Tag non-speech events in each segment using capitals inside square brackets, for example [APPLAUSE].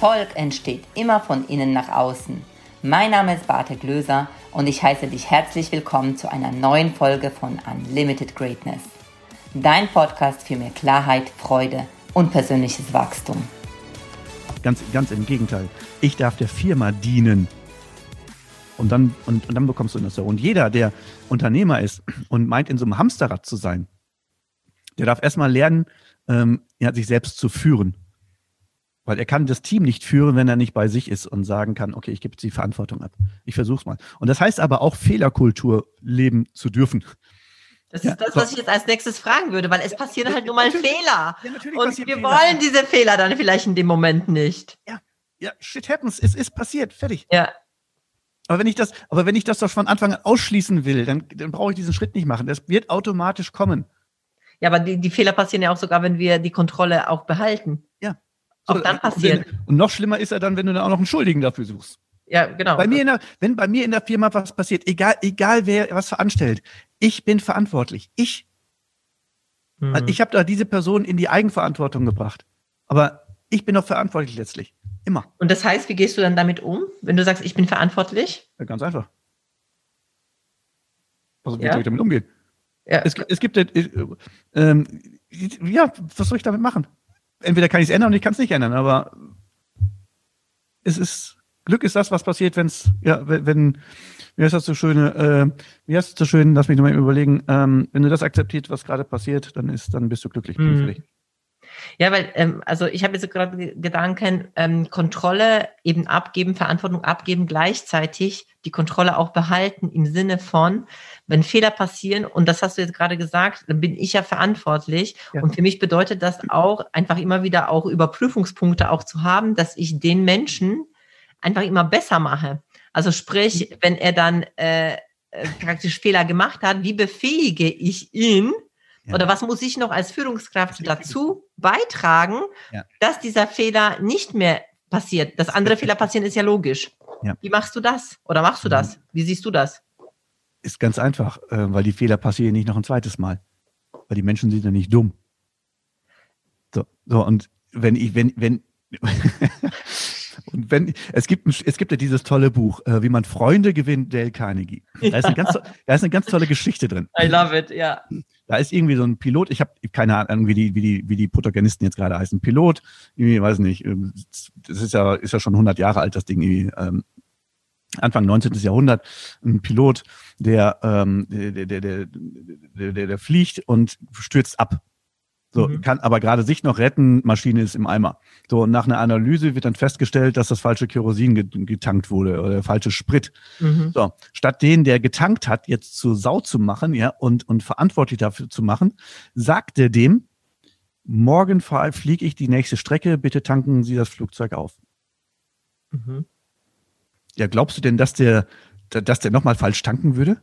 Erfolg entsteht immer von innen nach außen. Mein Name ist Barte Glöser und ich heiße dich herzlich willkommen zu einer neuen Folge von Unlimited Greatness. Dein Podcast für mehr Klarheit, Freude und persönliches Wachstum. Ganz, ganz im Gegenteil. Ich darf der Firma dienen. Und dann, und, und dann bekommst du das so. Und jeder, der Unternehmer ist und meint, in so einem Hamsterrad zu sein, der darf erstmal lernen, ähm, ja, sich selbst zu führen. Weil er kann das Team nicht führen, wenn er nicht bei sich ist und sagen kann, okay, ich gebe jetzt die Verantwortung ab. Ich versuch's mal. Und das heißt aber auch Fehlerkultur leben zu dürfen. Das ist ja, das, was so. ich jetzt als nächstes fragen würde, weil es passieren halt nur mal Fehler. Ja, und wir Fehler. wollen diese Fehler dann vielleicht in dem Moment nicht. Ja, ja, shit happens. Es ist passiert. Fertig. Ja. Aber wenn ich das, aber wenn ich das doch von Anfang an ausschließen will, dann, dann brauche ich diesen Schritt nicht machen. Das wird automatisch kommen. Ja, aber die, die Fehler passieren ja auch sogar, wenn wir die Kontrolle auch behalten. Ja. Auch dann passiert. Und noch schlimmer ist er dann, wenn du dann auch noch einen Schuldigen dafür suchst. Ja, genau. Bei mir in der, wenn bei mir in der Firma was passiert, egal, egal wer was veranstellt, ich bin verantwortlich. Ich. Mhm. Also ich habe da diese Person in die Eigenverantwortung gebracht. Aber ich bin doch verantwortlich letztlich. Immer. Und das heißt, wie gehst du dann damit um, wenn du sagst, ich bin verantwortlich? Ja, ganz einfach. Also, wie ja? soll ich damit umgehen? Ja. Es, es gibt, äh, äh, ja, was soll ich damit machen? Entweder kann ich es ändern und ich kann es nicht ändern, aber es ist, Glück ist das, was passiert, wenn es, ja, wenn, wie heißt das so schöne, äh, wie heißt das so schön, lass mich nochmal überlegen, ähm, wenn du das akzeptierst, was gerade passiert, dann ist, dann bist du glücklich. Mhm. Ja, weil, ähm, also ich habe jetzt gerade Gedanken, ähm, Kontrolle eben abgeben, Verantwortung abgeben, gleichzeitig die Kontrolle auch behalten im Sinne von, wenn Fehler passieren, und das hast du jetzt gerade gesagt, dann bin ich ja verantwortlich. Ja. Und für mich bedeutet das auch, einfach immer wieder auch Überprüfungspunkte auch zu haben, dass ich den Menschen einfach immer besser mache. Also sprich, wenn er dann äh, äh praktisch Fehler gemacht hat, wie befähige ich ihn, ja. Oder was muss ich noch als Führungskraft dazu beitragen, ja. dass dieser Fehler nicht mehr passiert? Dass andere Fehler passieren, ist ja logisch. Ja. Wie machst du das? Oder machst du das? Wie siehst du das? Ist ganz einfach, äh, weil die Fehler passieren nicht noch ein zweites Mal. Weil die Menschen sind ja nicht dumm. So, so und wenn ich, wenn, wenn, [LAUGHS] [LAUGHS] Und wenn, es gibt, ein, es gibt ja dieses tolle Buch, äh, wie man Freunde gewinnt, Dale Carnegie. Da ist, eine ganz, da ist eine ganz tolle Geschichte drin. I love it, ja. Da ist irgendwie so ein Pilot, ich habe keine Ahnung, wie die, wie die, wie die Protagonisten jetzt gerade heißen. Pilot, irgendwie, weiß nicht, ähm, das ist ja, ist ja schon 100 Jahre alt, das Ding irgendwie. Ähm, Anfang 19. Jahrhundert, ein Pilot, der, ähm, der, der, der, der, der fliegt und stürzt ab. So, mhm. kann aber gerade sich noch retten, Maschine ist im Eimer. So, und nach einer Analyse wird dann festgestellt, dass das falsche Kerosin getankt wurde oder der falsche Sprit. Mhm. So, statt den, der getankt hat, jetzt zu Sau zu machen, ja, und, und verantwortlich dafür zu machen, sagt er dem, morgen fliege ich die nächste Strecke, bitte tanken Sie das Flugzeug auf. Mhm. Ja, glaubst du denn, dass der, dass der nochmal falsch tanken würde?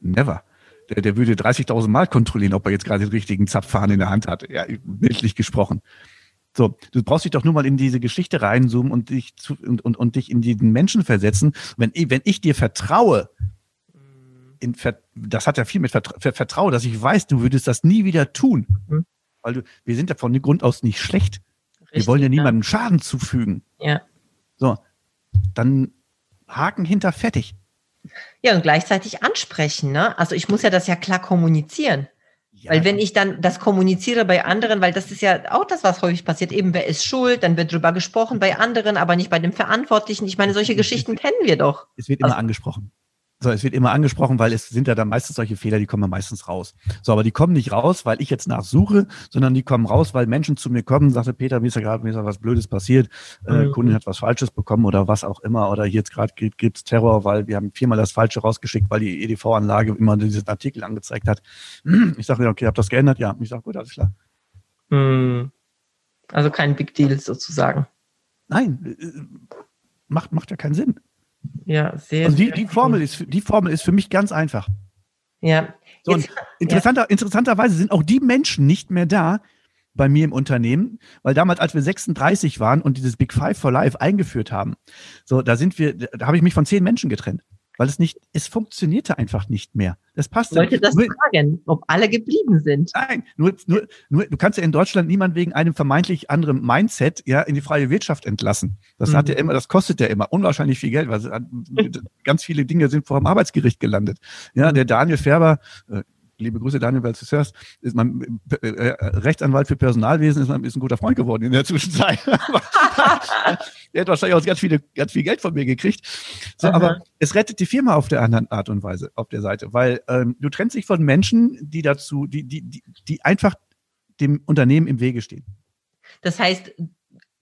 Never der, der würde 30.000 Mal kontrollieren, ob er jetzt gerade den richtigen Zapfhahn in der Hand hat. Ja, bildlich gesprochen. So, du brauchst dich doch nur mal in diese Geschichte reinzoomen und dich zu, und, und, und dich in diesen Menschen versetzen. Wenn, wenn ich dir vertraue, in, das hat ja viel mit Vertrauen, dass ich weiß, du würdest das nie wieder tun. Mhm. Weil du, wir sind ja von Grund aus nicht schlecht. Richtig, wir wollen ja niemandem ja. Schaden zufügen. Ja. So, dann Haken hinter fertig. Ja, und gleichzeitig ansprechen. Ne? Also ich muss ja das ja klar kommunizieren. Ja. Weil wenn ich dann das kommuniziere bei anderen, weil das ist ja auch das, was häufig passiert, eben wer ist schuld, dann wird drüber gesprochen bei anderen, aber nicht bei dem Verantwortlichen. Ich meine, solche Geschichten kennen wir doch. Es wird immer also, angesprochen. So, es wird immer angesprochen, weil es sind ja dann meistens solche Fehler, die kommen meistens raus. So, aber die kommen nicht raus, weil ich jetzt nachsuche, sondern die kommen raus, weil Menschen zu mir kommen, sagte Peter, mir ist ja gerade mir ist ja was Blödes passiert, äh, mhm. Kundin hat was Falsches bekommen oder was auch immer, oder jetzt gerade gibt es Terror, weil wir haben viermal das Falsche rausgeschickt, weil die EDV-Anlage immer diesen Artikel angezeigt hat. [CLEARS THROAT] Ich sage, okay, habt das geändert? Ja. Ich sage, gut, alles klar. Mhm. Also kein Big Deal sozusagen. Nein, äh, macht, macht ja keinen Sinn. Ja, sehr. Also die, die, Formel ist, die Formel ist für mich ganz einfach. Ja. So, Jetzt, interessanter, ja. Interessanterweise sind auch die Menschen nicht mehr da bei mir im Unternehmen, weil damals, als wir 36 waren und dieses Big Five for Life eingeführt haben, so, da sind wir, da habe ich mich von zehn Menschen getrennt, weil es nicht, es funktionierte einfach nicht mehr. Das passt. Ich wollte das nur, fragen, ob alle geblieben sind. Nein, nur, nur, nur, du kannst ja in Deutschland niemand wegen einem vermeintlich anderen Mindset ja in die freie Wirtschaft entlassen. Das mhm. hat ja immer, das kostet ja immer unwahrscheinlich viel Geld, weil [LAUGHS] ganz viele Dinge sind vor dem Arbeitsgericht gelandet. Ja, der Daniel Färber, äh, liebe Grüße, Daniel, weil du es hörst, ist mein äh, äh, Rechtsanwalt für Personalwesen, ist, ist ein guter Freund geworden in der Zwischenzeit. [LAUGHS] der hat wahrscheinlich auch ganz, viele, ganz viel Geld von mir gekriegt. So, aber es rettet die Firma auf der anderen Art und Weise, auf der Seite, weil ähm, du trennst dich von Menschen, die dazu, die, die, die, die einfach dem Unternehmen im Wege stehen. Das heißt,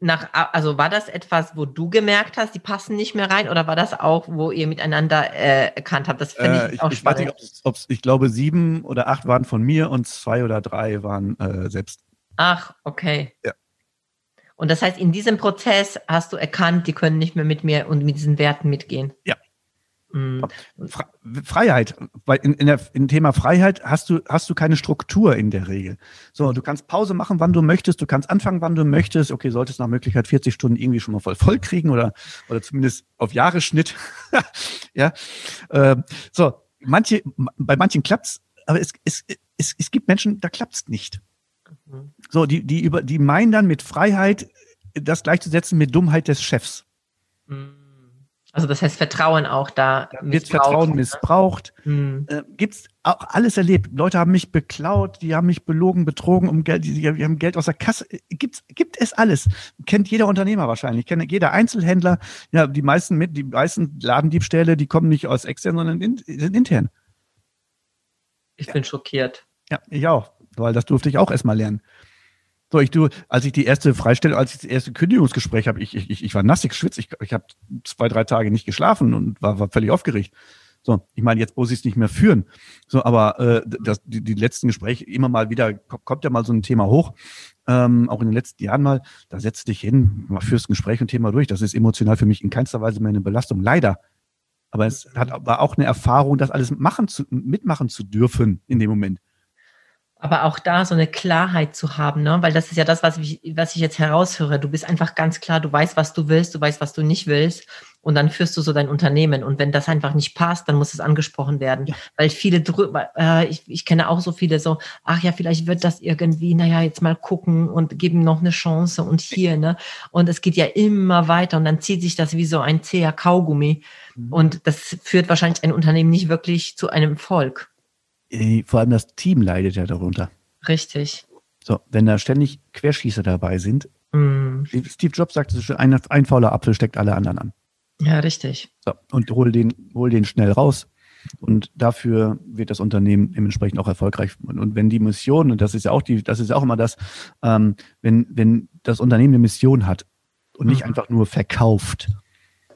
nach, also war das etwas, wo du gemerkt hast, die passen nicht mehr rein, oder war das auch, wo ihr miteinander äh, erkannt habt? Das finde ich, äh, auch ich spannend. Weiß nicht, ob's, ich glaube, sieben oder acht waren von mir und zwei oder drei waren äh, selbst. Ach, okay. Ja. Und das heißt, in diesem Prozess hast du erkannt, die können nicht mehr mit mir und mit diesen Werten mitgehen. Ja. Mhm. Freiheit, weil in, in der, im Thema Freiheit hast du, hast du keine Struktur in der Regel. So, du kannst Pause machen, wann du möchtest, du kannst anfangen, wann du möchtest. Okay, solltest nach Möglichkeit 40 Stunden irgendwie schon mal voll voll kriegen oder, oder zumindest auf Jahresschnitt. [LAUGHS] ja. Ähm, so, manche, bei manchen klappt's, aber es, es, es, es gibt Menschen, da klappt's nicht. Mhm. So, die, die über, die meinen dann mit Freiheit das gleichzusetzen mit Dummheit des Chefs. Mhm. Also das heißt Vertrauen auch da. wird Vertrauen missbraucht. Hm. Äh, gibt's auch alles erlebt. Leute haben mich beklaut, die haben mich belogen, betrogen um Geld, die, die haben Geld aus der Kasse. Gibt's, gibt es alles. Kennt jeder Unternehmer wahrscheinlich, kennt jeder Einzelhändler. Ja, die meisten mit, die meisten Ladendiebstähle, die kommen nicht aus extern, sondern in, sind intern. Ich ja. bin schockiert. Ja, ich auch, weil das durfte ich auch erstmal lernen. So, ich du, als ich die erste Freistellung, als ich das erste Kündigungsgespräch habe, ich, ich, ich war nass, ich schwitze, ich, ich habe zwei, drei Tage nicht geschlafen und war, war völlig aufgeregt. So, ich meine, jetzt muss ich es nicht mehr führen. So, aber äh, das, die, die letzten Gespräche immer mal wieder kommt ja mal so ein Thema hoch. Ähm, auch in den letzten Jahren mal, da setzt dich hin, führst ein Gespräch und Thema durch. Das ist emotional für mich in keinster Weise mehr eine Belastung. Leider. Aber es hat aber auch eine Erfahrung, das alles machen zu, mitmachen zu dürfen in dem Moment aber auch da so eine Klarheit zu haben, ne? weil das ist ja das, was ich, was ich jetzt heraushöre. Du bist einfach ganz klar, du weißt, was du willst, du weißt, was du nicht willst und dann führst du so dein Unternehmen und wenn das einfach nicht passt, dann muss es angesprochen werden, ja. weil viele drüber, äh, ich, ich kenne auch so viele so, ach ja, vielleicht wird das irgendwie, naja, jetzt mal gucken und geben noch eine Chance und hier, ne? Und es geht ja immer weiter und dann zieht sich das wie so ein zäher Kaugummi mhm. und das führt wahrscheinlich ein Unternehmen nicht wirklich zu einem Erfolg. Vor allem das Team leidet ja darunter. Richtig. So, wenn da ständig Querschießer dabei sind, mm. Steve Jobs sagte schon, ein, ein fauler Apfel steckt alle anderen an. Ja, richtig. So, und hol den, hol den schnell raus. Und dafür wird das Unternehmen dementsprechend auch erfolgreich. Und, und wenn die Mission, und das ist ja auch die, das ist ja auch immer das, ähm, wenn, wenn das Unternehmen eine Mission hat und nicht mhm. einfach nur verkauft,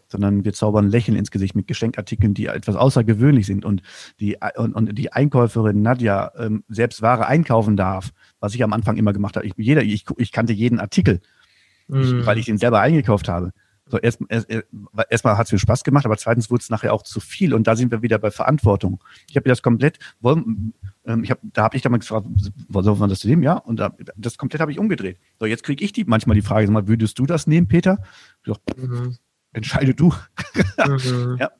sondern wir zaubern Lächeln ins Gesicht mit Geschenkartikeln, die etwas außergewöhnlich sind und die, und, und die Einkäuferin Nadja ähm, selbst Ware einkaufen darf, was ich am Anfang immer gemacht habe. Ich, jeder, ich, ich kannte jeden Artikel, ich, weil ich den selber eingekauft habe. So, erst, erst, erstmal hat es mir Spaß gemacht, aber zweitens wurde es nachher auch zu viel und da sind wir wieder bei Verantwortung. Ich habe das komplett, wollen, ähm, ich hab, da habe ich damals gefragt, soll man das nehmen? Ja, und da, das komplett habe ich umgedreht. So, jetzt kriege ich die manchmal die Frage, sag mal, würdest du das nehmen, Peter? Ich sag, mhm entscheide du. Mhm. [LAUGHS] ja.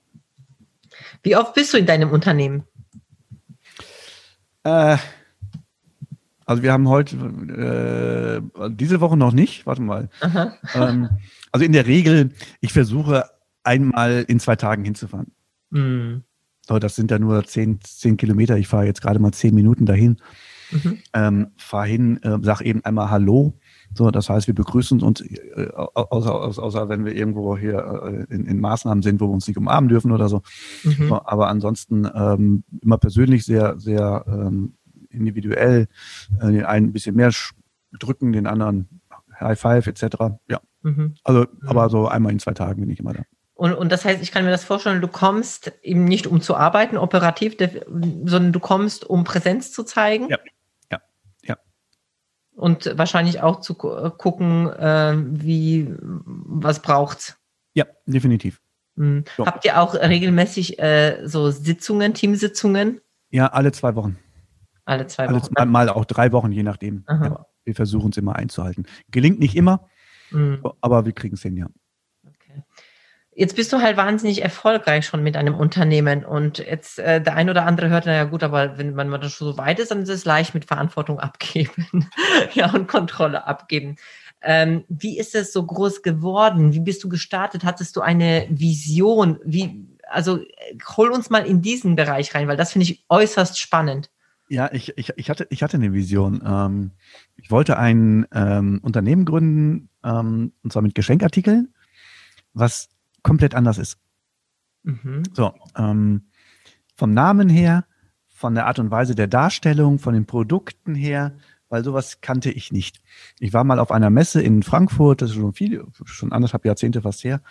Wie oft bist du in deinem Unternehmen? Äh, also wir haben heute, äh, diese Woche noch nicht, warte mal. Ähm, also in der Regel, ich versuche einmal in zwei Tagen hinzufahren. Mhm. So, das sind ja nur zehn, zehn Kilometer. Ich fahre jetzt gerade mal zehn Minuten dahin. Mhm. Ähm, fahr hin, äh, sag eben einmal Hallo so, das heißt, wir begrüßen uns, äh, außer, außer, außer wenn wir irgendwo hier äh, in, in, Maßnahmen sind, wo wir uns nicht umarmen dürfen oder so. Mhm. so aber ansonsten ähm, immer persönlich sehr, sehr ähm, individuell, äh, den einen ein bisschen mehr drücken, den anderen High Five etc. Ja. Mhm. Also, mhm. aber so einmal in zwei Tagen bin ich immer da. Und, und das heißt, ich kann mir das vorstellen, du kommst eben nicht um zu arbeiten, operativ, sondern du kommst, um Präsenz zu zeigen. Ja und wahrscheinlich auch zu äh, gucken, äh, wie was braucht's. Ja, definitiv. Mhm. So. Habt ihr auch regelmäßig äh, so Sitzungen, Teamsitzungen? Ja, alle zwei Wochen. Alle zwei Wochen. Alle, mal auch drei Wochen, je nachdem. Ja, wir versuchen es immer einzuhalten. Gelingt nicht immer, mhm. aber wir kriegen es hin, ja. Jetzt bist du halt wahnsinnig erfolgreich schon mit einem Unternehmen und jetzt äh, der ein oder andere hört, naja gut, aber wenn man, man schon so weit ist, dann ist es leicht mit Verantwortung abgeben [LAUGHS] ja, und Kontrolle abgeben. Ähm, wie ist es so groß geworden? Wie bist du gestartet? Hattest du eine Vision? Wie, also hol uns mal in diesen Bereich rein, weil das finde ich äußerst spannend. Ja, ich, ich, ich, hatte, ich hatte eine Vision. Ähm, ich wollte ein ähm, Unternehmen gründen, ähm, und zwar mit Geschenkartikeln, was komplett anders ist. Mhm. So, ähm, vom Namen her, von der Art und Weise der Darstellung, von den Produkten her, weil sowas kannte ich nicht. Ich war mal auf einer Messe in Frankfurt, das ist schon viel, schon anderthalb Jahrzehnte fast her.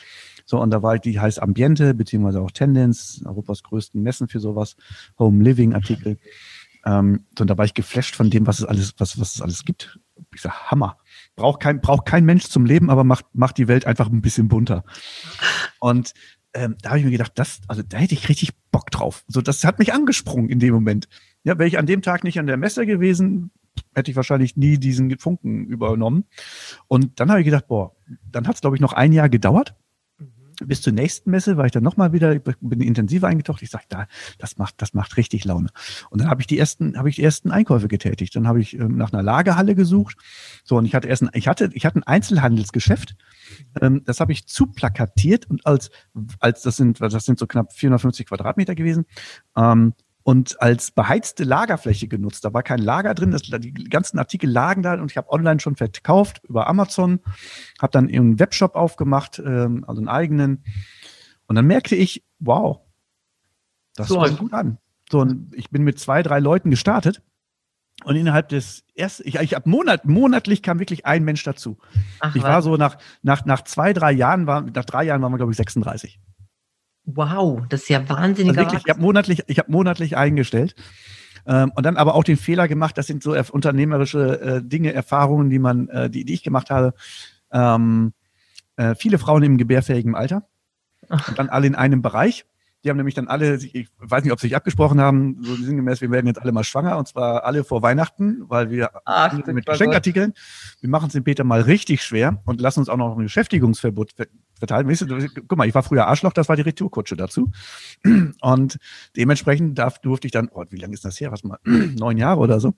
So, und da war die heißt Ambiente, beziehungsweise auch Tendenz, Europas größten Messen für sowas, Home Living Artikel. Ähm, so, und da war ich geflasht von dem, was es alles, was, was es alles gibt. Ich sag, Hammer. Braucht kein, braucht kein Mensch zum Leben, aber macht, macht die Welt einfach ein bisschen bunter. Und ähm, da habe ich mir gedacht, das, also da hätte ich richtig Bock drauf. So, das hat mich angesprungen in dem Moment. Ja, wäre ich an dem Tag nicht an der Messe gewesen, hätte ich wahrscheinlich nie diesen Funken übernommen. Und dann habe ich gedacht, boah, dann hat es, glaube ich, noch ein Jahr gedauert. Bis zur nächsten Messe war ich dann nochmal wieder, bin intensiver eingetaucht. Ich sage, da, das macht, das macht richtig Laune. Und dann habe ich die ersten, habe ich die ersten Einkäufe getätigt. Dann habe ich ähm, nach einer Lagerhalle gesucht. So, und ich hatte erst ein, ich hatte, ich hatte ein Einzelhandelsgeschäft. Ähm, das habe ich zuplakatiert und als, als das sind, das sind so knapp 450 Quadratmeter gewesen. Ähm, und als beheizte Lagerfläche genutzt. Da war kein Lager drin, das, die ganzen Artikel lagen da und ich habe online schon verkauft über Amazon, habe dann einen Webshop aufgemacht, ähm, also einen eigenen. Und dann merkte ich, wow, das so. gut an. So, und ich bin mit zwei, drei Leuten gestartet. Und innerhalb des ersten, ich, ich habe Monat, monatlich kam wirklich ein Mensch dazu. Ach, ich war so nach, nach, nach zwei, drei Jahren, war, nach drei Jahren waren wir, glaube ich, 36. Wow, das ist ja wahnsinnig. Also ich habe monatlich, ich habe monatlich eingestellt. Ähm, und dann aber auch den Fehler gemacht, das sind so unternehmerische äh, Dinge, Erfahrungen, die man, äh, die, die ich gemacht habe. Ähm, äh, viele Frauen im gebärfähigen Alter. Und dann alle in einem Bereich. Die haben nämlich dann alle, ich weiß nicht, ob sie sich abgesprochen haben, so sinngemäß, wir werden jetzt alle mal schwanger und zwar alle vor Weihnachten, weil wir Ach, mit Geschenkartikeln, wir machen es dem Peter mal richtig schwer und lassen uns auch noch ein Beschäftigungsverbot verteilen. Weißt du, guck mal, ich war früher Arschloch, das war die Retourkutsche dazu. Und dementsprechend darf, durfte ich dann, oh, wie lange ist das her? Was mal, [CLEARS THROAT] neun Jahre oder so,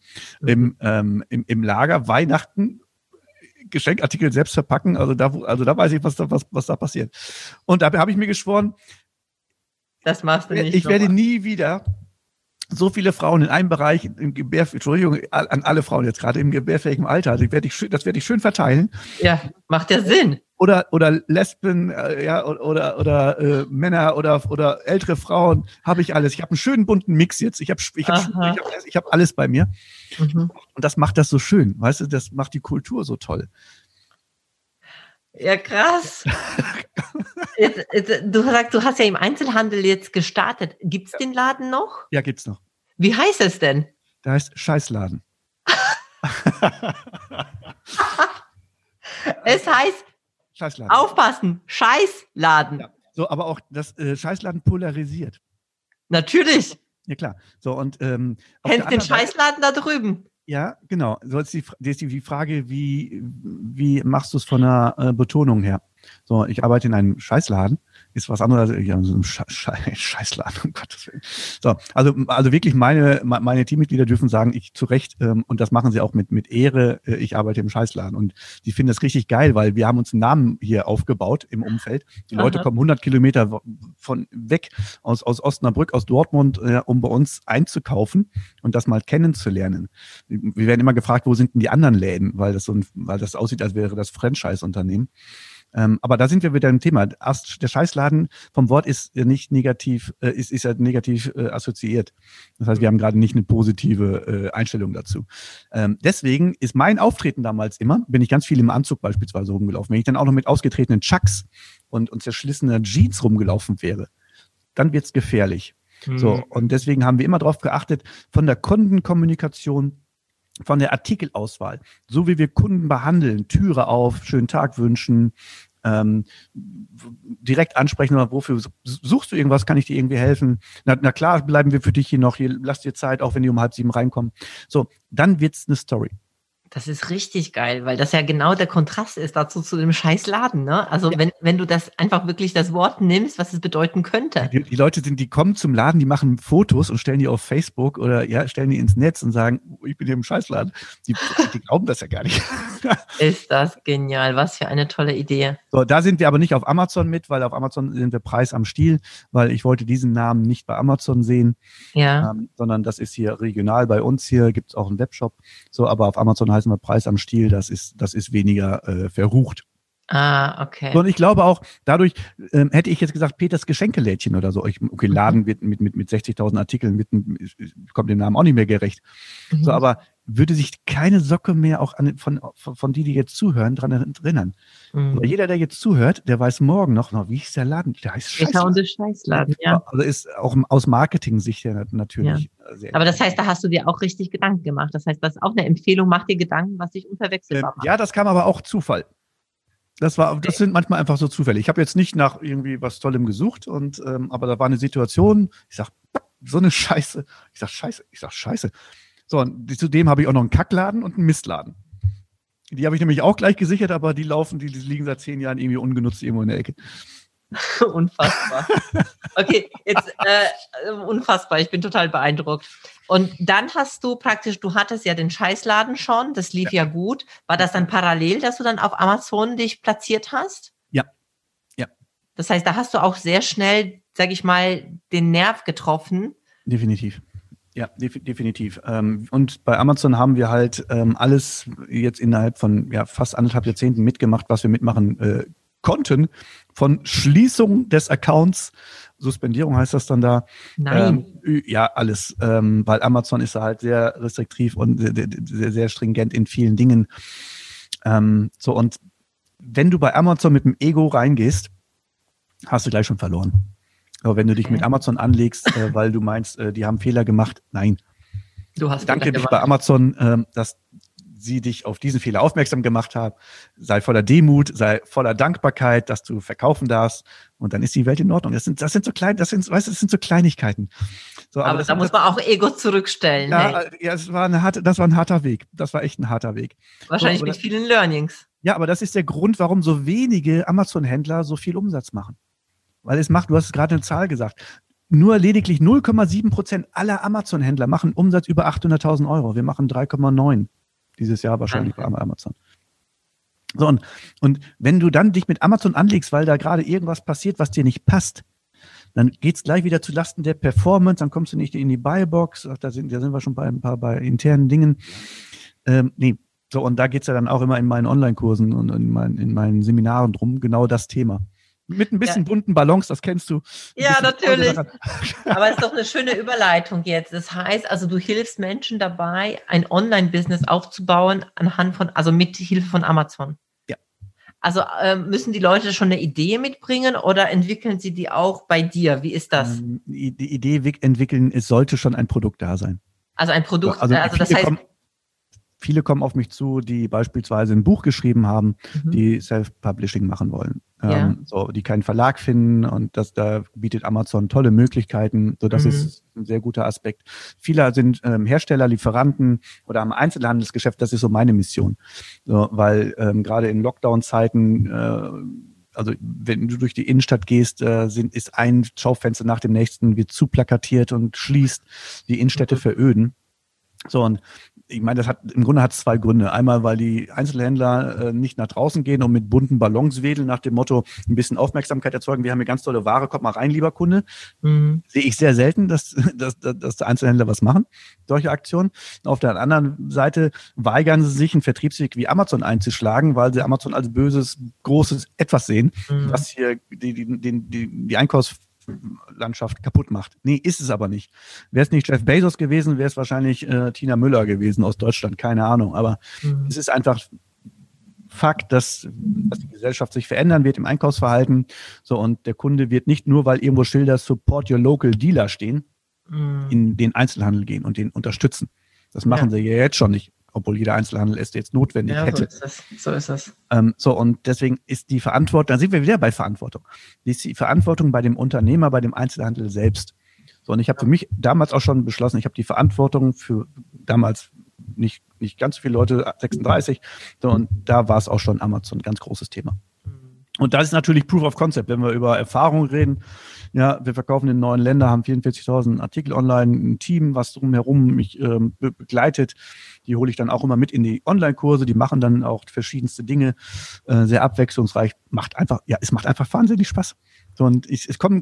im, mhm. ähm, im, im Lager Weihnachten Geschenkartikel selbst verpacken. Also da, also da weiß ich, was da, was, was da passiert. Und da habe ich mir geschworen, das machst du nicht. Ich werde nie wieder so viele Frauen in einem Bereich im Gebär, Entschuldigung, an alle Frauen jetzt gerade im gebärfähigen Alter, das werde ich, das werde ich schön verteilen. Ja, macht ja Sinn. Oder, oder Lesben, äh, ja, oder, oder äh, Männer oder, oder ältere Frauen, habe ich alles. Ich habe einen schönen bunten Mix jetzt. Ich habe ich hab, ich hab, ich hab alles bei mir. Mhm. Und das macht das so schön, weißt du, das macht die Kultur so toll. Ja, krass. [LAUGHS] jetzt, jetzt, du sagst, du hast ja im Einzelhandel jetzt gestartet. Gibt es den Laden noch? Ja, gibt's noch. Wie heißt es denn? Der heißt Scheißladen. [LAUGHS] es heißt Scheißladen. Aufpassen, Scheißladen. Ja, so, aber auch das äh, Scheißladen polarisiert. Natürlich. Ja, klar. So, und ähm, Kennst den Scheißladen da drüben? Ja, genau. So ist die, ist die Frage, wie, wie machst du es von der äh, Betonung her? So, ich arbeite in einem Scheißladen ist was anderes als ja, so Sche Sche [LAUGHS] Scheißladen, um Gottes Willen. So, also, also wirklich meine, meine Teammitglieder dürfen sagen, ich zu Recht, ähm, und das machen sie auch mit, mit Ehre, äh, ich arbeite im Scheißladen. Und die finden das richtig geil, weil wir haben uns einen Namen hier aufgebaut im Umfeld. Die Aha. Leute kommen 100 Kilometer von weg aus, aus Osnabrück, aus Dortmund, äh, um bei uns einzukaufen und das mal kennenzulernen. Wir werden immer gefragt, wo sind denn die anderen Läden, weil das so ein, weil das aussieht, als wäre das Franchise-Unternehmen. Ähm, aber da sind wir wieder im Thema. Der Scheißladen vom Wort ist nicht negativ, äh, ist, ist ja negativ äh, assoziiert. Das heißt, wir haben gerade nicht eine positive äh, Einstellung dazu. Ähm, deswegen ist mein Auftreten damals immer, bin ich ganz viel im Anzug beispielsweise rumgelaufen. Wenn ich dann auch noch mit ausgetretenen Chucks und, und zerschlissener Jeans rumgelaufen wäre, dann wird's gefährlich. Mhm. So, und deswegen haben wir immer darauf geachtet, von der Kundenkommunikation von der Artikelauswahl, so wie wir Kunden behandeln, Türe auf, schönen Tag wünschen, ähm, direkt ansprechen, oder wofür suchst du irgendwas, kann ich dir irgendwie helfen? Na, na klar, bleiben wir für dich hier noch, hier, lass dir Zeit, auch wenn die um halb sieben reinkommen. So, dann wird's eine Story. Das ist richtig geil, weil das ja genau der Kontrast ist dazu zu dem Scheißladen. Ne? Also ja. wenn, wenn du das einfach wirklich das Wort nimmst, was es bedeuten könnte. Die, die, Leute sind, die kommen zum Laden, die machen Fotos und stellen die auf Facebook oder ja, stellen die ins Netz und sagen, oh, ich bin hier im Scheißladen. Die, die glauben das ja gar nicht. [LAUGHS] ist das genial, was für eine tolle Idee. So, da sind wir aber nicht auf Amazon mit, weil auf Amazon sind wir Preis am Stiel, weil ich wollte diesen Namen nicht bei Amazon sehen. Ja. Ähm, sondern das ist hier regional bei uns hier, gibt es auch einen Webshop. So, aber auf Amazon heißen wir Preis am Stiel, das ist, das ist weniger äh, verrucht. Ah, okay. Und ich glaube auch, dadurch ähm, hätte ich jetzt gesagt, Peters Geschenkelädchen oder so. Ich, okay, mhm. Laden wird mit, mit, mit 60.000 Artikeln, mit, kommt dem Namen auch nicht mehr gerecht. Mhm. So, aber würde sich keine Socke mehr auch an, von, von, von die, die jetzt zuhören, dran erinnern. Mhm. Aber jeder, der jetzt zuhört, der weiß morgen noch, noch wie hieß der Laden? Der heißt Scheißladen. Scheißladen, ja. Also ist auch aus Marketing-Sicht ja natürlich. Ja. Aber das heißt, da hast du dir auch richtig Gedanken gemacht. Das heißt, das ist auch eine Empfehlung, mach dir Gedanken, was dich unverwechselbar ähm, macht. Ja, das kam aber auch Zufall. Das war, das sind manchmal einfach so Zufälle. Ich habe jetzt nicht nach irgendwie was Tollem gesucht und ähm, aber da war eine Situation. Ich sag so eine Scheiße. Ich sag Scheiße. Ich sag Scheiße. So und zudem habe ich auch noch einen Kackladen und einen Mistladen. Die habe ich nämlich auch gleich gesichert, aber die laufen, die, die liegen seit zehn Jahren irgendwie ungenutzt irgendwo in der Ecke. [LAUGHS] unfassbar. Okay, jetzt äh, unfassbar. Ich bin total beeindruckt. Und dann hast du praktisch, du hattest ja den Scheißladen schon, das lief ja, ja gut. War das dann parallel, dass du dann auf Amazon dich platziert hast? Ja. Ja. Das heißt, da hast du auch sehr schnell, sag ich mal, den Nerv getroffen. Definitiv. Ja, definitiv. Ähm, und bei Amazon haben wir halt ähm, alles jetzt innerhalb von ja, fast anderthalb Jahrzehnten mitgemacht, was wir mitmachen äh, konnten. Von Schließung des Accounts, Suspendierung heißt das dann da. Nein. Ähm, ja, alles. Ähm, weil Amazon ist da halt sehr restriktiv und sehr, sehr stringent in vielen Dingen. Ähm, so, und wenn du bei Amazon mit dem Ego reingehst, hast du gleich schon verloren. Aber wenn du dich mit Amazon anlegst, äh, [LAUGHS] weil du meinst, äh, die haben Fehler gemacht, nein. Du hast Danke dich bei Amazon, äh, dass sie dich auf diesen Fehler aufmerksam gemacht haben. Sei voller Demut, sei voller Dankbarkeit, dass du verkaufen darfst. Und dann ist die Welt in Ordnung. Das sind, das sind so klein, das sind, weißt du, das sind so Kleinigkeiten. So, aber, aber da muss man auch Ego zurückstellen. Ja, hey. ja das, war eine harte, das war ein harter Weg. Das war echt ein harter Weg. Wahrscheinlich so, mit vielen Learnings. Ja, aber das ist der Grund, warum so wenige Amazon-Händler so viel Umsatz machen. Weil es macht, du hast gerade eine Zahl gesagt, nur lediglich 0,7 Prozent aller Amazon-Händler machen Umsatz über 800.000 Euro. Wir machen 3,9 dieses Jahr wahrscheinlich bei Amazon. So, und, und wenn du dann dich mit Amazon anlegst, weil da gerade irgendwas passiert, was dir nicht passt, dann geht's gleich wieder zu Lasten der Performance, dann kommst du nicht in die Buybox, da sind, da sind wir schon bei ein paar bei internen Dingen. Ähm, nee, so, und da geht's ja dann auch immer in meinen Online-Kursen und in meinen, in meinen Seminaren drum, genau das Thema. Mit ein bisschen ja. bunten Ballons, das kennst du. Ja, natürlich. Aber es ist doch eine schöne Überleitung jetzt. Das heißt, also du hilfst Menschen dabei, ein Online-Business aufzubauen anhand von, also mit Hilfe von Amazon. Ja. Also äh, müssen die Leute schon eine Idee mitbringen oder entwickeln sie die auch bei dir? Wie ist das? Ähm, die Idee entwickeln, es sollte schon ein Produkt da sein. Also ein Produkt, also, also das heißt, kommen, viele kommen auf mich zu, die beispielsweise ein Buch geschrieben haben, mhm. die Self-Publishing machen wollen. Ja. Ähm, so, die keinen Verlag finden und das da bietet Amazon tolle Möglichkeiten. So, das mhm. ist ein sehr guter Aspekt. Viele sind ähm, Hersteller, Lieferanten oder am Einzelhandelsgeschäft. Das ist so meine Mission, so, weil ähm, gerade in Lockdown-Zeiten äh, also wenn du durch die Innenstadt gehst, äh, sind, ist ein Schaufenster nach dem nächsten, wird zu plakatiert und schließt, die Innenstädte mhm. veröden. So, und ich meine, das hat im Grunde hat es zwei Gründe. Einmal, weil die Einzelhändler äh, nicht nach draußen gehen und mit bunten Ballons wedeln nach dem Motto ein bisschen Aufmerksamkeit erzeugen. Wir haben hier ganz tolle Ware, kommt mal rein, lieber Kunde. Mhm. Sehe ich sehr selten, dass, [LAUGHS] dass, dass der Einzelhändler was machen, solche Aktionen. Auf der anderen Seite weigern sie sich, einen Vertriebsweg wie Amazon einzuschlagen, weil sie Amazon als böses, großes Etwas sehen, mhm. was hier die, die, die, die, die Einkaufs Landschaft kaputt macht. Nee, ist es aber nicht. Wäre es nicht Jeff Bezos gewesen, wäre es wahrscheinlich äh, Tina Müller gewesen aus Deutschland, keine Ahnung. Aber mhm. es ist einfach Fakt, dass, dass die Gesellschaft sich verändern wird im Einkaufsverhalten. So, und der Kunde wird nicht nur, weil irgendwo Schilder Support Your Local Dealer stehen, mhm. in den Einzelhandel gehen und den unterstützen. Das machen ja. sie ja jetzt schon nicht obwohl jeder Einzelhandel es jetzt notwendig ja, hätte. So ist es. So, ist es. Ähm, so, und deswegen ist die Verantwortung, da sind wir wieder bei Verantwortung. Die ist die Verantwortung bei dem Unternehmer, bei dem Einzelhandel selbst. So, und ich habe für mich damals auch schon beschlossen, ich habe die Verantwortung für damals nicht, nicht ganz so viele Leute, 36. So, und da war es auch schon Amazon ein ganz großes Thema. Mhm. Und das ist natürlich Proof of Concept, wenn wir über Erfahrung reden. Ja, wir verkaufen in neuen Ländern, haben 44.000 Artikel online, ein Team, was drumherum mich ähm, be begleitet. Die hole ich dann auch immer mit in die Online-Kurse. Die machen dann auch verschiedenste Dinge, äh, sehr abwechslungsreich. Macht einfach, ja, es macht einfach wahnsinnig Spaß. So, und ich, es kommen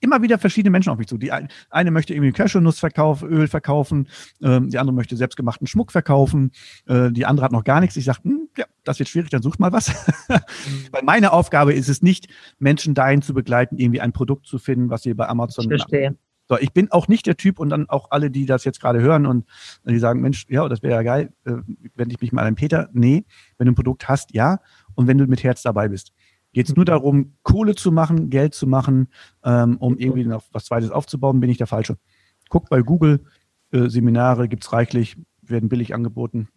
immer wieder verschiedene Menschen auf mich zu. Die eine möchte irgendwie Cashewnuss verkaufen, Öl verkaufen, äh, die andere möchte selbstgemachten Schmuck verkaufen, äh, die andere hat noch gar nichts. Ich sage, hm, ja, das wird schwierig, dann sucht mal was. [LAUGHS] Weil meine Aufgabe ist es nicht, Menschen dahin zu begleiten, irgendwie ein Produkt zu finden, was sie bei Amazon. Ich verstehe. So, ich bin auch nicht der Typ und dann auch alle, die das jetzt gerade hören und die sagen, Mensch, ja, das wäre ja geil, äh, wende ich mich mal an Peter. Nee, wenn du ein Produkt hast, ja. Und wenn du mit Herz dabei bist. Geht es nur darum, Kohle zu machen, Geld zu machen, ähm, um irgendwie noch was Zweites aufzubauen, bin ich der Falsche. Guckt bei Google, äh, Seminare gibt's reichlich, werden billig angeboten.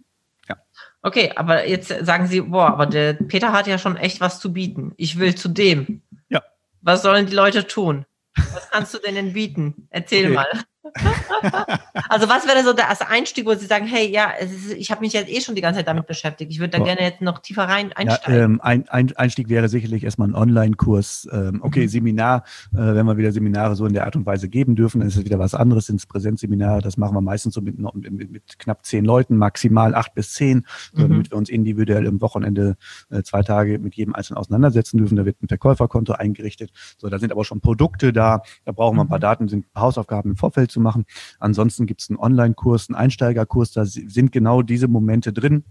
Ja. Okay, aber jetzt sagen Sie, boah, aber der Peter hat ja schon echt was zu bieten. Ich will zu dem. Ja. Was sollen die Leute tun? Was kannst du denn bieten? Erzähl okay. mal. [LAUGHS] also was wäre so der Einstieg, wo Sie sagen, hey, ja, ist, ich habe mich jetzt eh schon die ganze Zeit damit beschäftigt. Ich würde da gerne jetzt noch tiefer rein einsteigen. Ja, ähm, ein, ein, Einstieg wäre sicherlich erstmal ein Online-Kurs. Ähm, okay, mhm. Seminar, äh, wenn wir wieder Seminare so in der Art und Weise geben dürfen, dann ist es wieder was anderes, sind es Präsenzseminare. Das machen wir meistens so mit, mit, mit, knapp zehn Leuten, maximal acht bis zehn, mhm. damit wir uns individuell im Wochenende äh, zwei Tage mit jedem Einzelnen auseinandersetzen dürfen. Da wird ein Verkäuferkonto eingerichtet. So, da sind aber schon Produkte da. Da brauchen wir ein paar mhm. Daten, sind Hausaufgaben im Vorfeld zu machen. Ansonsten gibt es einen Online-Kurs, einen Einsteigerkurs, da sind genau diese Momente drin.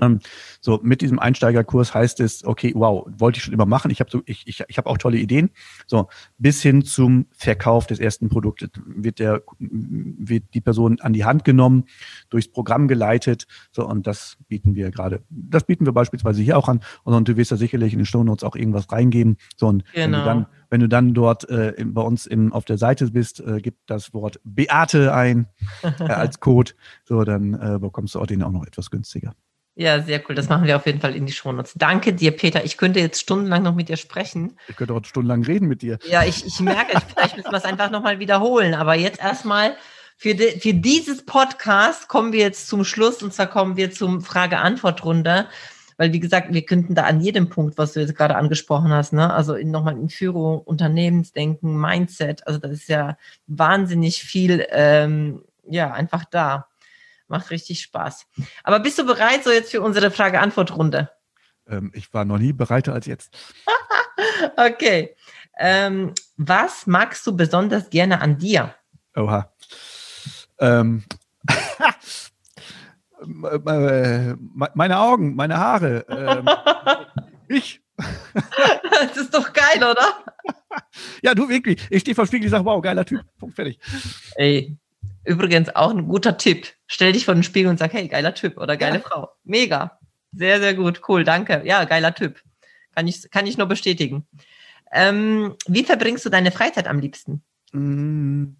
Ähm, so mit diesem Einsteigerkurs heißt es, okay, wow, wollte ich schon immer machen. Ich habe so, ich, ich, ich habe auch tolle Ideen. So bis hin zum Verkauf des ersten Produktes wird der wird die Person an die Hand genommen, durchs Programm geleitet. So und das bieten wir gerade. Das bieten wir beispielsweise hier auch an. Und, und du wirst da sicherlich in den Show Notes auch irgendwas reingeben. So und genau. wenn du dann wenn du dann dort äh, bei uns im, auf der Seite bist, äh, gib das Wort Beate ein äh, [LAUGHS] als Code. So, dann äh, bekommst du auch den auch noch etwas günstiger. Ja, sehr cool. Das machen wir auf jeden Fall in die Shownotes. Danke dir, Peter. Ich könnte jetzt stundenlang noch mit dir sprechen. Ich könnte auch stundenlang reden mit dir. Ja, ich, ich merke, vielleicht müssen wir es einfach nochmal wiederholen. Aber jetzt erstmal für, de, für dieses Podcast kommen wir jetzt zum Schluss und zwar kommen wir zum Frage-Antwort-Runde. Weil, wie gesagt, wir könnten da an jedem Punkt, was du jetzt gerade angesprochen hast, ne, also in, nochmal in Führung, Unternehmensdenken, Mindset, also das ist ja wahnsinnig viel, ähm, ja, einfach da. Macht richtig Spaß. Aber bist du bereit so jetzt für unsere Frage-Antwort-Runde? Ähm, ich war noch nie bereiter als jetzt. [LAUGHS] okay. Ähm, was magst du besonders gerne an dir? Oha. Ähm. [LAUGHS] meine Augen, meine Haare. Ähm, [LAUGHS] ich. das ist doch geil, oder? ja, du wirklich. Ich stehe vor Spiegel und sage, wow, geiler Typ. Punkt, fertig. Ey, Übrigens auch ein guter Tipp. Stell dich vor den Spiegel und sag, hey, geiler Typ oder geile ja. Frau. Mega. Sehr, sehr gut. Cool. Danke. Ja, geiler Typ. Kann ich, kann ich nur bestätigen. Ähm, wie verbringst du deine Freizeit am liebsten? Mm,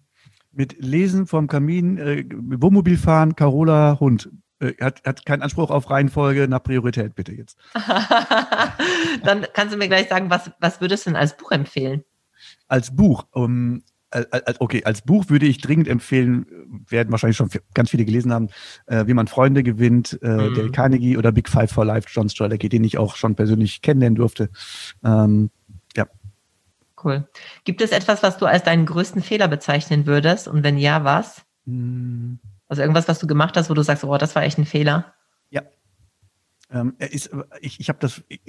mit Lesen vom Kamin, äh, Wohnmobil fahren, Carola, Hund. Äh, hat, hat keinen Anspruch auf Reihenfolge, nach Priorität bitte jetzt. [LAUGHS] Dann kannst du mir gleich sagen, was, was würdest du denn als Buch empfehlen? Als Buch. Um, okay, als Buch würde ich dringend empfehlen, werden wahrscheinlich schon ganz viele gelesen haben, äh, wie man Freunde gewinnt, äh, mhm. Dale Carnegie oder Big Five for Life, John Strelacki, den ich auch schon persönlich kennenlernen durfte. Ähm, ja. Cool. Gibt es etwas, was du als deinen größten Fehler bezeichnen würdest? Und wenn ja, was? Mhm. Also irgendwas, was du gemacht hast, wo du sagst, oh, das war echt ein Fehler? Ja. Ähm, ist, ich ich habe das, ich,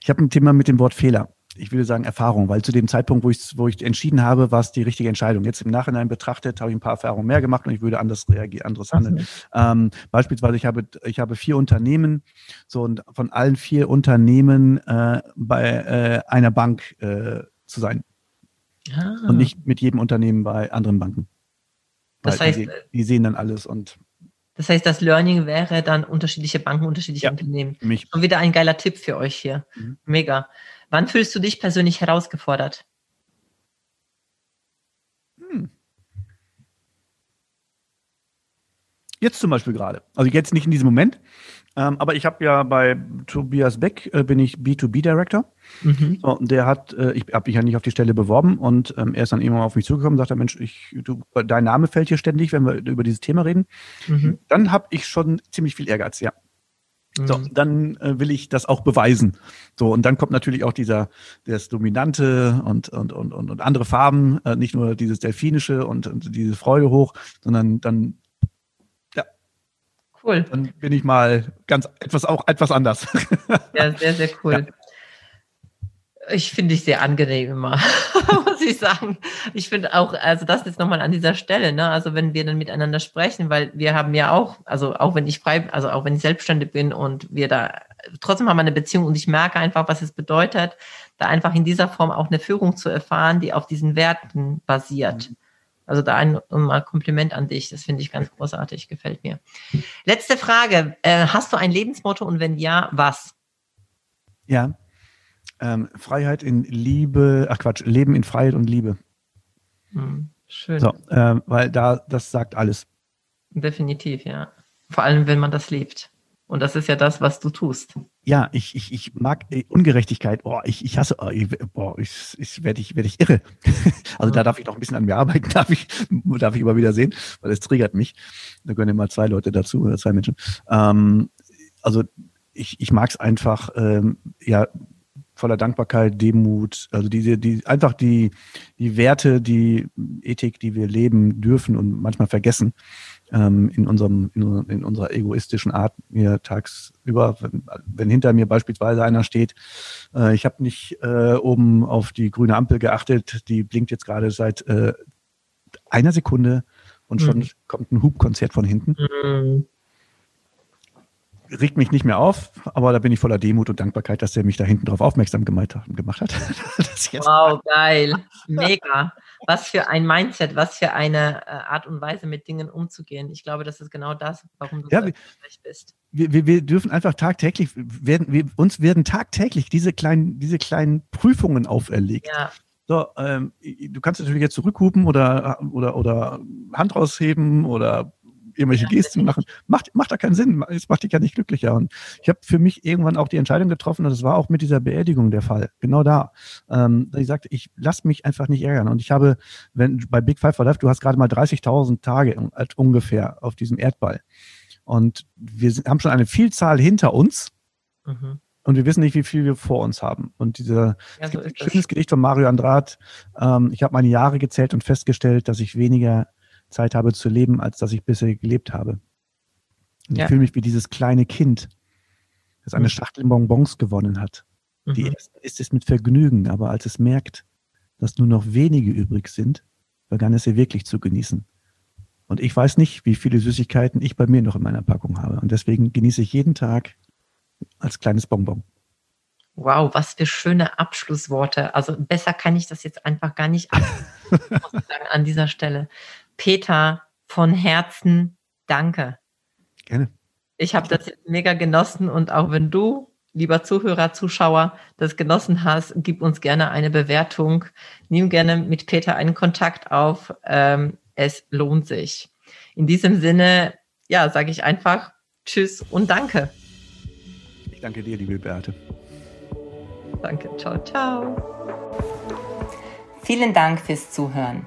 ich habe ein Thema mit dem Wort Fehler ich würde sagen Erfahrung, weil zu dem Zeitpunkt, wo ich, wo ich entschieden habe, war es die richtige Entscheidung. Jetzt im Nachhinein betrachtet habe ich ein paar Erfahrungen mehr gemacht und ich würde anders reagieren, anderes handeln. Okay. Ähm, beispielsweise ich habe ich habe vier Unternehmen, so und von allen vier Unternehmen äh, bei äh, einer Bank äh, zu sein ah. und nicht mit jedem Unternehmen bei anderen Banken. Das heißt, die, die sehen dann alles und das heißt, das Learning wäre dann unterschiedliche Banken, unterschiedliche ja, Unternehmen. Mich. Und wieder ein geiler Tipp für euch hier. Mhm. Mega. Wann fühlst du dich persönlich herausgefordert? Hm. Jetzt zum Beispiel gerade. Also jetzt nicht in diesem Moment, Ähm, aber ich habe ja bei Tobias Beck äh, bin ich B2B Director. Mhm. So, der hat, äh, ich habe mich ja nicht auf die Stelle beworben und ähm, er ist dann irgendwann auf mich zugekommen und sagt, Mensch, ich, du, dein Name fällt hier ständig, wenn wir über dieses Thema reden. Mhm. Dann habe ich schon ziemlich viel Ehrgeiz, ja. So, mhm. dann äh, will ich das auch beweisen. So, und dann kommt natürlich auch dieser, das Dominante und, und, und, und, und andere Farben, äh, nicht nur dieses Delfinische und, und diese Freude hoch, sondern dann Cool. Dann bin ich mal ganz etwas auch etwas anders. Ja, sehr, sehr [LAUGHS] cool. Ja. Ich finde dich sehr angenehm immer, [LAUGHS] muss ich sagen. Ich finde auch, also das ist nochmal an dieser Stelle, ne? Also wenn wir dann miteinander sprechen, weil wir haben ja auch, also auch wenn ich frei, also auch wenn ich selbstständig bin und wir da trotzdem haben wir eine Beziehung und ich merke einfach, was es bedeutet, da einfach in dieser Form auch eine Führung zu erfahren, die auf diesen Werten basiert. Mhm. Also da ein mal Kompliment an dich. Das finde ich ganz großartig, gefällt mir. Letzte Frage. Äh, hast du ein Lebensmotto und wenn ja, was? Ja. Ähm, Freiheit in Liebe, ach Quatsch, Leben in Freiheit und Liebe. Hm, schön. So, äh, weil da, das sagt alles. Definitiv, ja. Vor allem, wenn man das lebt. Und das ist ja das, was du tust. Ja, ich, ich, ich mag äh, Ungerechtigkeit. Boah, ich, ich hasse, oh, ich, boah, ich, ich werde ich, werd ich irre. [LAUGHS] also mhm. da darf ich noch ein bisschen an mir arbeiten, [LAUGHS] darf ich, darf ich immer wieder sehen, weil es triggert mich. Da gehören immer zwei Leute dazu oder zwei Menschen. Ähm, also ich, ich mag es einfach, ähm, ja, voller Dankbarkeit, Demut, also diese, die, einfach die, die Werte, die Ethik, die wir leben dürfen und manchmal vergessen ähm, in, unserem, in, in, unserer egoistischen Art mir tagsüber, wenn, wenn hinter mir beispielsweise einer steht, äh, ich habe nicht äh, oben auf die grüne Ampel geachtet, die blinkt jetzt gerade seit äh, einer Sekunde und schon mhm. kommt ein Hubkonzert von hinten. Mhm regt mich nicht mehr auf, aber da bin ich voller Demut und Dankbarkeit, dass er mich da hinten drauf aufmerksam gemacht hat. [LAUGHS] wow, [LAUGHS] geil. Mega. Was für ein Mindset, was für eine äh, Art und Weise, mit Dingen umzugehen. Ich glaube, das ist genau das, warum du ja, wir, bist. Wir, wir, wir, dürfen einfach tagtäglich, werden, wir, uns werden tagtäglich diese kleinen, diese kleinen Prüfungen auferlegt. Ja. So, ähm, du kannst natürlich jetzt zurückhupen oder, oder, oder Hand rausheben oder irgendwelche Gesten machen. Macht, macht da keinen Sinn. Es macht dich ja nicht glücklicher. Und ich habe für mich irgendwann auch die Entscheidung getroffen, und das war auch mit dieser Beerdigung der Fall. Genau da. Ähm, ich sagte, ich lasse mich einfach nicht ärgern. Und ich habe, wenn bei Big Five for Life, du hast gerade mal 30.000 Tage ungefähr auf diesem Erdball. Und wir haben schon eine Vielzahl hinter uns. Mhm. Und wir wissen nicht, wie viel wir vor uns haben. Und dieser ja, so schönes Gedicht von Mario Andrat. Ähm, ich habe meine Jahre gezählt und festgestellt, dass ich weniger Zeit habe zu leben, als dass ich bisher gelebt habe. Und ja. Ich fühle mich wie dieses kleine Kind, das eine mhm. Schachtel Bonbons gewonnen hat. Mhm. Die ist es mit Vergnügen, aber als es merkt, dass nur noch wenige übrig sind, begann es sie wirklich zu genießen. Und ich weiß nicht, wie viele Süßigkeiten ich bei mir noch in meiner Packung habe. Und deswegen genieße ich jeden Tag als kleines Bonbon. Wow, was für schöne Abschlussworte. Also besser kann ich das jetzt einfach gar nicht [LAUGHS] sagen, an dieser Stelle. Peter, von Herzen danke. Gerne. Ich habe das jetzt mega genossen und auch wenn du, lieber Zuhörer, Zuschauer, das genossen hast, gib uns gerne eine Bewertung. Nimm gerne mit Peter einen Kontakt auf. Ähm, es lohnt sich. In diesem Sinne, ja, sage ich einfach Tschüss und Danke. Ich danke dir, liebe Beate. Danke, ciao, ciao. Vielen Dank fürs Zuhören.